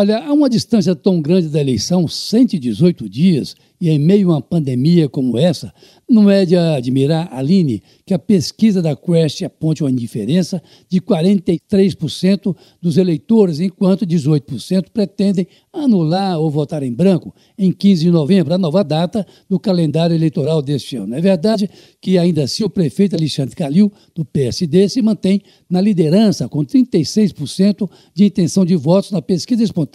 Olha, há uma distância tão grande da eleição, 118 dias, e em meio a uma pandemia como essa, não é de admirar, Aline, que a pesquisa da Quest aponte uma diferença de 43% dos eleitores, enquanto 18% pretendem anular ou votar em branco em 15 de novembro, a nova data do calendário eleitoral deste ano. É verdade que, ainda assim, o prefeito Alexandre Calil, do PSD, se mantém na liderança, com 36% de intenção de votos na pesquisa espontânea,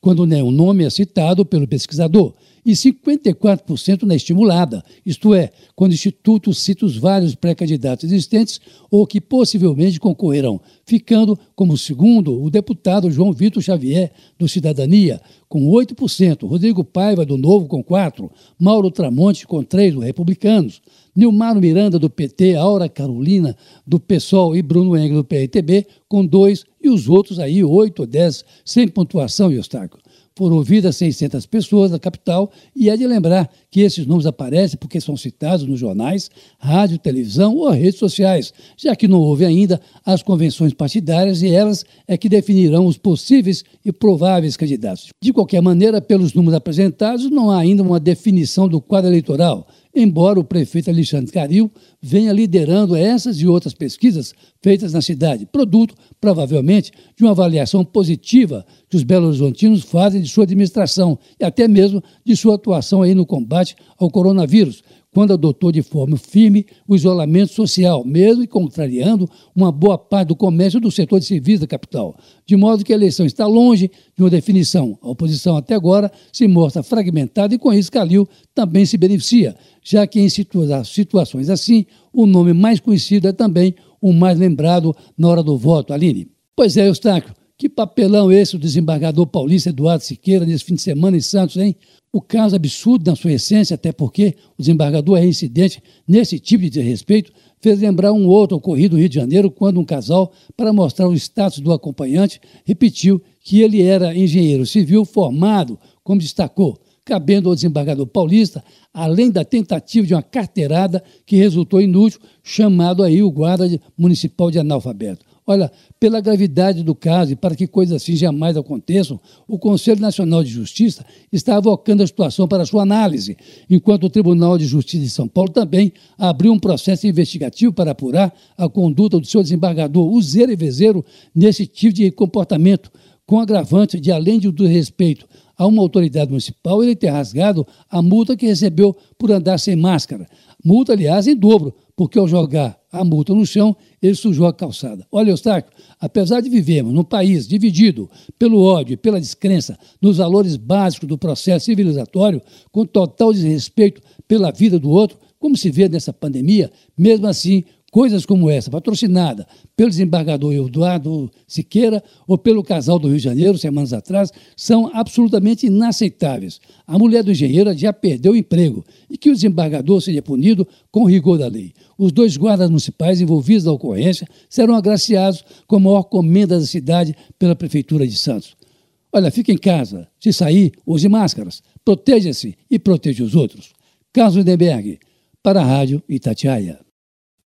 quando nenhum nome é citado pelo pesquisador e 54% na estimulada, isto é, quando o Instituto cita os vários pré-candidatos existentes ou que possivelmente concorrerão, ficando como segundo o deputado João Vitor Xavier, do Cidadania, com 8%, Rodrigo Paiva, do Novo, com 4%, Mauro Tramonte, com 3%, do Republicanos, Nilmar Miranda, do PT, Aura Carolina, do PSOL e Bruno Engel, do PRTB, com 2%, e os outros aí, 8 ou 10, sem pontuação e obstáculo foram ouvidas 600 pessoas da capital e é de lembrar que esses nomes aparecem porque são citados nos jornais, rádio, televisão ou redes sociais, já que não houve ainda as convenções partidárias e elas é que definirão os possíveis e prováveis candidatos. De qualquer maneira, pelos números apresentados, não há ainda uma definição do quadro eleitoral embora o prefeito Alexandre Caril venha liderando essas e outras pesquisas feitas na cidade, produto, provavelmente, de uma avaliação positiva que os belo-horizontinos fazem de sua administração e até mesmo de sua atuação aí no combate ao coronavírus, quando adotou de forma firme o isolamento social, mesmo contrariando uma boa parte do comércio do setor de serviços da capital. De modo que a eleição está longe de uma definição. A oposição até agora se mostra fragmentada e com isso Calil também se beneficia, já que em situa situações assim, o nome mais conhecido é também o mais lembrado na hora do voto. Aline. Pois é, Eustáquio, que papelão esse o desembargador paulista Eduardo Siqueira nesse fim de semana em Santos, hein? O caso absurdo na sua essência, até porque o desembargador é reincidente nesse tipo de desrespeito, fez lembrar um outro ocorrido no Rio de Janeiro, quando um casal, para mostrar o status do acompanhante, repetiu que ele era engenheiro civil formado, como destacou, cabendo ao desembargador paulista, além da tentativa de uma carteirada que resultou inútil, chamado aí o guarda municipal de analfabeto. Olha, pela gravidade do caso e para que coisas assim jamais aconteçam, o Conselho Nacional de Justiça está avocando a situação para sua análise, enquanto o Tribunal de Justiça de São Paulo também abriu um processo investigativo para apurar a conduta do seu desembargador useiro e vezeiro nesse tipo de comportamento, com agravante de, além do respeito a uma autoridade municipal, ele ter rasgado a multa que recebeu por andar sem máscara. Multa, aliás, em dobro, porque ao jogar a multa no chão, ele sujou a calçada. Olha, Eustáquio, apesar de vivermos num país dividido pelo ódio e pela descrença nos valores básicos do processo civilizatório, com total desrespeito pela vida do outro, como se vê nessa pandemia, mesmo assim, Coisas como essa, patrocinada pelo desembargador Eduardo Siqueira ou pelo casal do Rio de Janeiro, semanas atrás, são absolutamente inaceitáveis. A mulher do engenheiro já perdeu o emprego e que o desembargador seja punido com rigor da lei. Os dois guardas municipais envolvidos na ocorrência serão agraciados com a maior comenda da cidade pela Prefeitura de Santos. Olha, fique em casa. Se sair, use máscaras. Proteja-se e proteja os outros. Carlos Lindenberg, para a Rádio Itatiaia.